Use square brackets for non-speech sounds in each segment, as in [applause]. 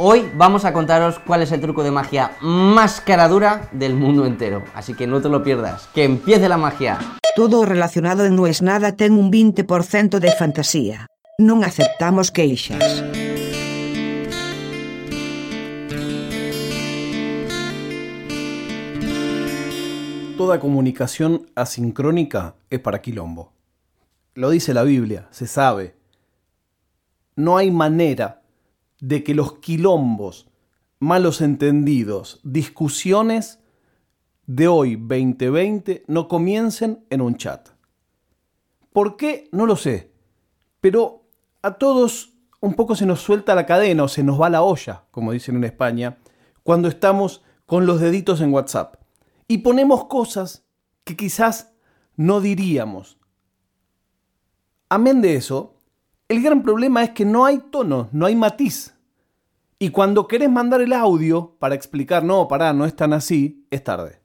Hoy vamos a contaros cuál es el truco de magia más caradura del mundo entero. Así que no te lo pierdas. Que empiece la magia. Todo relacionado en No es nada ten un 20% de fantasía. Non aceptamos queixas. Toda comunicación asincrónica es para quilombo. Lo dice la Biblia, se sabe. No hay manera de que los quilombos, malos entendidos, discusiones de hoy 2020 no comiencen en un chat. ¿Por qué? No lo sé. Pero a todos un poco se nos suelta la cadena o se nos va la olla, como dicen en España, cuando estamos con los deditos en WhatsApp y ponemos cosas que quizás no diríamos. Amén de eso, el gran problema es que no hay tono, no hay matiz. Y cuando querés mandar el audio para explicar, no, pará, no es tan así, es tarde.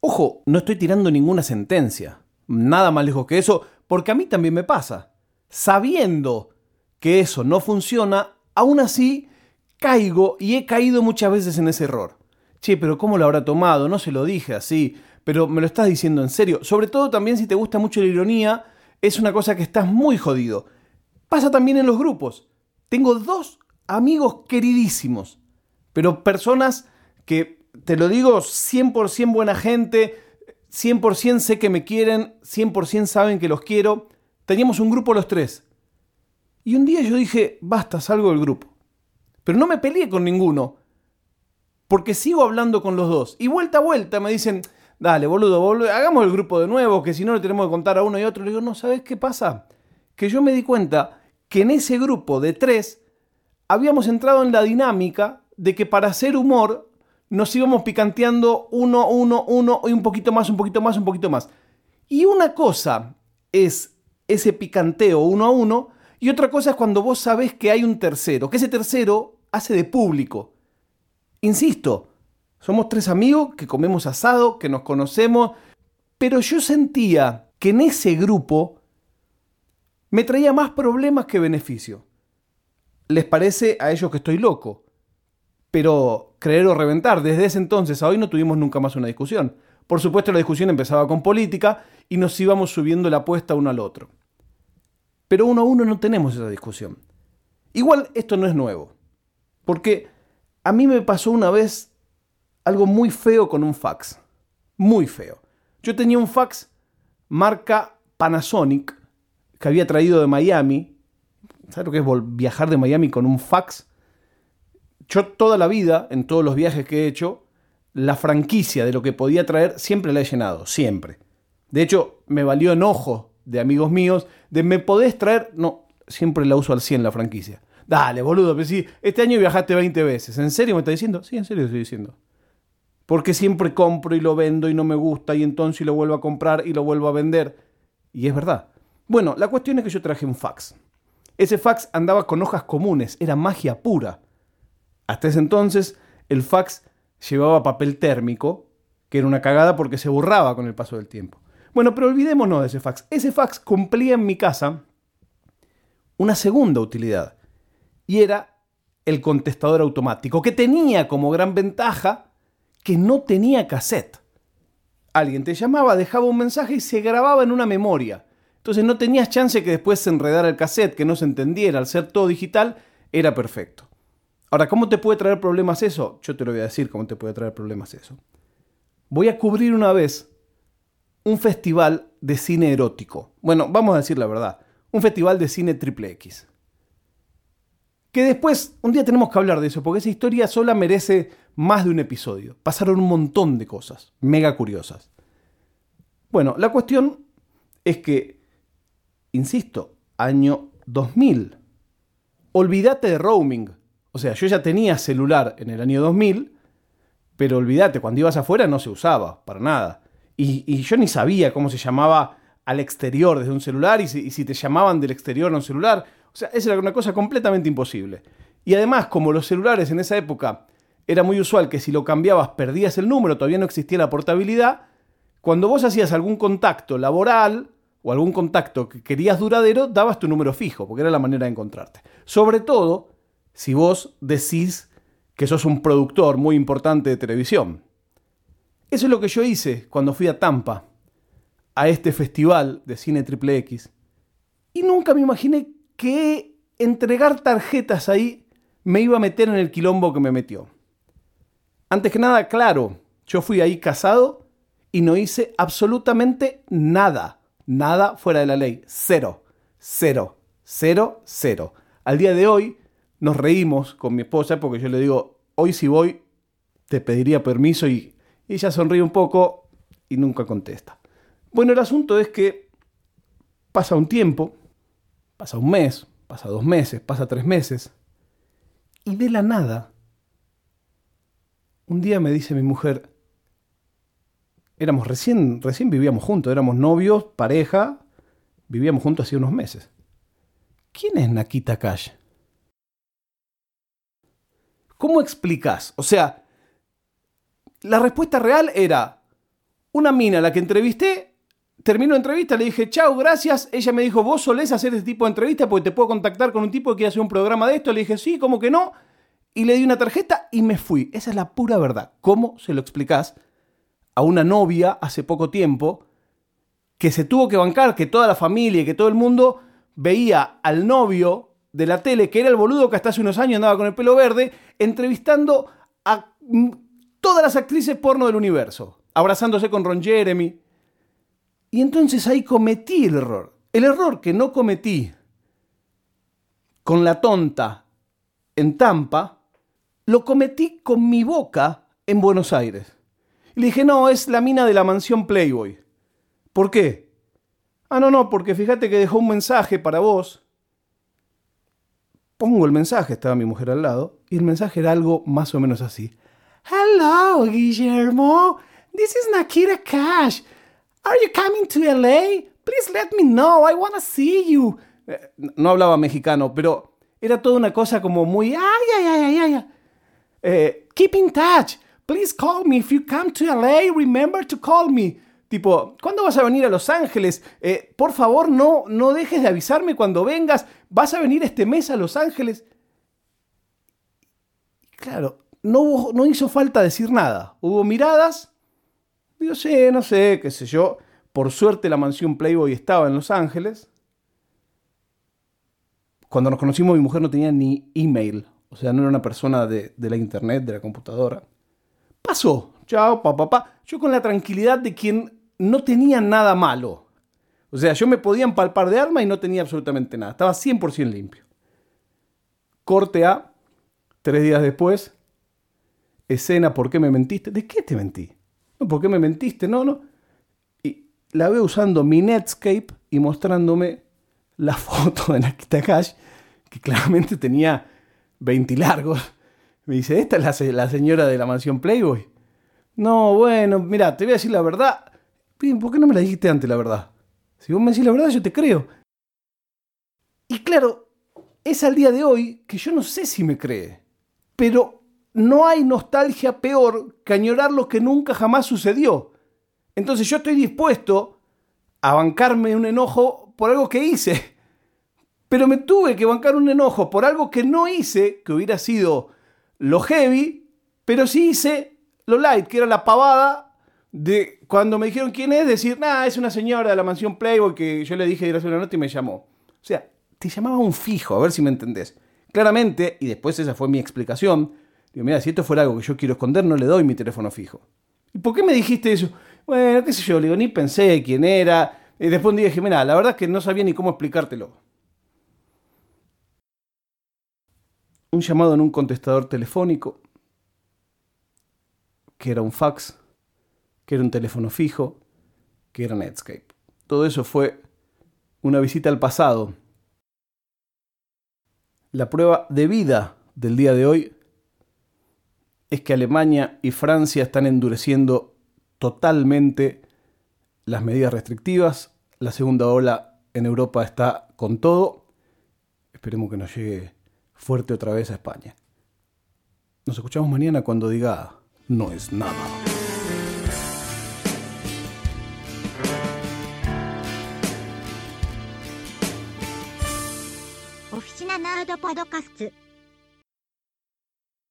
Ojo, no estoy tirando ninguna sentencia, nada más lejos que eso, porque a mí también me pasa. Sabiendo que eso no funciona, aún así caigo y he caído muchas veces en ese error. Che, pero ¿cómo lo habrá tomado? No se lo dije así, pero me lo estás diciendo en serio. Sobre todo también si te gusta mucho la ironía, es una cosa que estás muy jodido. Pasa también en los grupos. Tengo dos amigos queridísimos, pero personas que, te lo digo, 100% buena gente, 100% sé que me quieren, 100% saben que los quiero. Teníamos un grupo los tres. Y un día yo dije, basta, salgo del grupo. Pero no me peleé con ninguno porque sigo hablando con los dos. Y vuelta a vuelta me dicen, dale, boludo, boludo, hagamos el grupo de nuevo, que si no le tenemos que contar a uno y otro. Le digo, no, ¿sabes qué pasa? Que yo me di cuenta que en ese grupo de tres habíamos entrado en la dinámica de que para hacer humor nos íbamos picanteando uno, uno, uno, y un poquito más, un poquito más, un poquito más. Y una cosa es ese picanteo uno a uno, y otra cosa es cuando vos sabés que hay un tercero, que ese tercero hace de público. Insisto, somos tres amigos que comemos asado, que nos conocemos, pero yo sentía que en ese grupo me traía más problemas que beneficio. Les parece a ellos que estoy loco, pero creer o reventar, desde ese entonces a hoy no tuvimos nunca más una discusión. Por supuesto la discusión empezaba con política y nos íbamos subiendo la apuesta uno al otro. Pero uno a uno no tenemos esa discusión. Igual esto no es nuevo, porque a mí me pasó una vez algo muy feo con un fax. Muy feo. Yo tenía un fax marca Panasonic que había traído de Miami. ¿Sabes lo que es viajar de Miami con un fax? Yo toda la vida, en todos los viajes que he hecho, la franquicia de lo que podía traer siempre la he llenado, siempre. De hecho, me valió enojo de amigos míos de me podés traer, no, siempre la uso al 100 la franquicia. Dale, boludo, pero si este año viajaste 20 veces. ¿En serio me estás diciendo? Sí, en serio estoy diciendo. Porque siempre compro y lo vendo y no me gusta y entonces lo vuelvo a comprar y lo vuelvo a vender. Y es verdad. Bueno, la cuestión es que yo traje un fax. Ese fax andaba con hojas comunes, era magia pura. Hasta ese entonces el fax llevaba papel térmico, que era una cagada porque se borraba con el paso del tiempo. Bueno, pero olvidémonos de ese fax. Ese fax cumplía en mi casa una segunda utilidad y era el contestador automático, que tenía como gran ventaja que no tenía cassette. Alguien te llamaba, dejaba un mensaje y se grababa en una memoria. Entonces no tenías chance que después se enredara el cassette, que no se entendiera, al ser todo digital, era perfecto. Ahora, ¿cómo te puede traer problemas eso? Yo te lo voy a decir cómo te puede traer problemas eso. Voy a cubrir una vez un festival de cine erótico. Bueno, vamos a decir la verdad, un festival de cine triple X. Que después, un día tenemos que hablar de eso, porque esa historia sola merece más de un episodio. Pasaron un montón de cosas, mega curiosas. Bueno, la cuestión es que, insisto, año 2000. Olvídate de roaming. O sea, yo ya tenía celular en el año 2000, pero olvídate, cuando ibas afuera no se usaba, para nada. Y, yo ni sabía cómo se llamaba al exterior desde un celular y si, y si te llamaban del exterior a un celular. O sea, esa era una cosa completamente imposible. Y además, como los celulares en esa época era muy usual que si lo cambiabas perdías el número, todavía no existía la portabilidad, cuando vos hacías algún contacto laboral o algún contacto que querías duradero, dabas tu número fijo, porque era la manera de encontrarte. Sobre todo si vos decís que sos un productor muy importante de televisión. Eso es lo que yo hice cuando fui a Tampa, a este festival de cine triple X. Y nunca me imaginé que entregar tarjetas ahí me iba a meter en el quilombo que me metió. Antes que nada, claro, yo fui ahí casado y no hice absolutamente nada. Nada fuera de la ley. Cero. Cero. Cero. Cero. Al día de hoy nos reímos con mi esposa porque yo le digo, hoy si voy, te pediría permiso y ella sonríe un poco y nunca contesta. Bueno, el asunto es que pasa un tiempo, pasa un mes, pasa dos meses, pasa tres meses, y de la nada, un día me dice mi mujer, éramos recién, recién vivíamos juntos, éramos novios, pareja, vivíamos juntos hace unos meses. ¿Quién es Nakita Cash? ¿Cómo explicas? O sea, la respuesta real era, una mina a la que entrevisté, terminó la entrevista, le dije, chao, gracias. Ella me dijo, vos solés hacer este tipo de entrevistas porque te puedo contactar con un tipo que quiere hacer un programa de esto. Le dije, sí, ¿cómo que no? Y le di una tarjeta y me fui. Esa es la pura verdad. ¿Cómo se lo explicás a una novia hace poco tiempo que se tuvo que bancar, que toda la familia y que todo el mundo veía al novio de la tele, que era el boludo que hasta hace unos años andaba con el pelo verde, entrevistando a todas las actrices porno del universo, abrazándose con Ron Jeremy. Y entonces ahí cometí el error. El error que no cometí con la tonta en Tampa, lo cometí con mi boca en Buenos Aires. Y le dije, no, es la mina de la mansión Playboy. ¿Por qué? Ah, no, no, porque fíjate que dejó un mensaje para vos. Pongo el mensaje, estaba mi mujer al lado, y el mensaje era algo más o menos así. Hello, Guillermo. This is Nakira Cash. Are you coming to LA? Please let me know. I want to see you. Eh, no hablaba mexicano, pero era toda una cosa como muy. Ay, ay, ay, ay, ay. Eh, keep in touch. Please call me. If you come to LA, remember to call me. Tipo, ¿cuándo vas a venir a Los Ángeles? Eh, por favor, no, no dejes de avisarme cuando vengas. ¿Vas a venir este mes a Los Ángeles? Claro, no, no hizo falta decir nada. Hubo miradas. Yo sé, no sé, qué sé yo. Por suerte la mansión Playboy estaba en Los Ángeles. Cuando nos conocimos mi mujer no tenía ni email. O sea, no era una persona de, de la internet, de la computadora. Pasó. Chao, papá, papá. Yo con la tranquilidad de quien no tenía nada malo. O sea, yo me podía empalpar de arma y no tenía absolutamente nada. Estaba 100% limpio. Corte A. Tres días después, escena, ¿por qué me mentiste? ¿De qué te mentí? No, ¿por qué me mentiste? No, no. Y la veo usando mi Netscape y mostrándome la [laughs] foto de Nakita Cash, que claramente tenía 20 largos. Me dice, ¿esta es la, la señora de la mansión Playboy? No, bueno, mira, te voy a decir la verdad. ¿Por qué no me la dijiste antes la verdad? Si vos me decís la verdad, yo te creo. Y claro, es al día de hoy que yo no sé si me cree. Pero no hay nostalgia peor que añorar lo que nunca jamás sucedió. Entonces yo estoy dispuesto a bancarme un enojo por algo que hice. [laughs] Pero me tuve que bancar un enojo por algo que no hice, que hubiera sido lo heavy, pero sí hice lo light, que era la pavada de cuando me dijeron quién es, decir, nada, es una señora de la mansión Playboy que yo le dije ir a hacer una nota y me llamó. O sea, te llamaba un fijo, a ver si me entendés. Claramente, y después esa fue mi explicación, Digo, mira, si esto fuera algo que yo quiero esconder, no le doy mi teléfono fijo. ¿Y por qué me dijiste eso? Bueno, qué sé yo, le digo, ni pensé quién era. Y después un día dije, mira, la verdad es que no sabía ni cómo explicártelo. Un llamado en un contestador telefónico, que era un fax, que era un teléfono fijo, que era Netscape. Todo eso fue una visita al pasado. La prueba de vida del día de hoy es que Alemania y Francia están endureciendo totalmente las medidas restrictivas. La segunda ola en Europa está con todo. Esperemos que nos llegue fuerte otra vez a España. Nos escuchamos mañana cuando diga no es nada.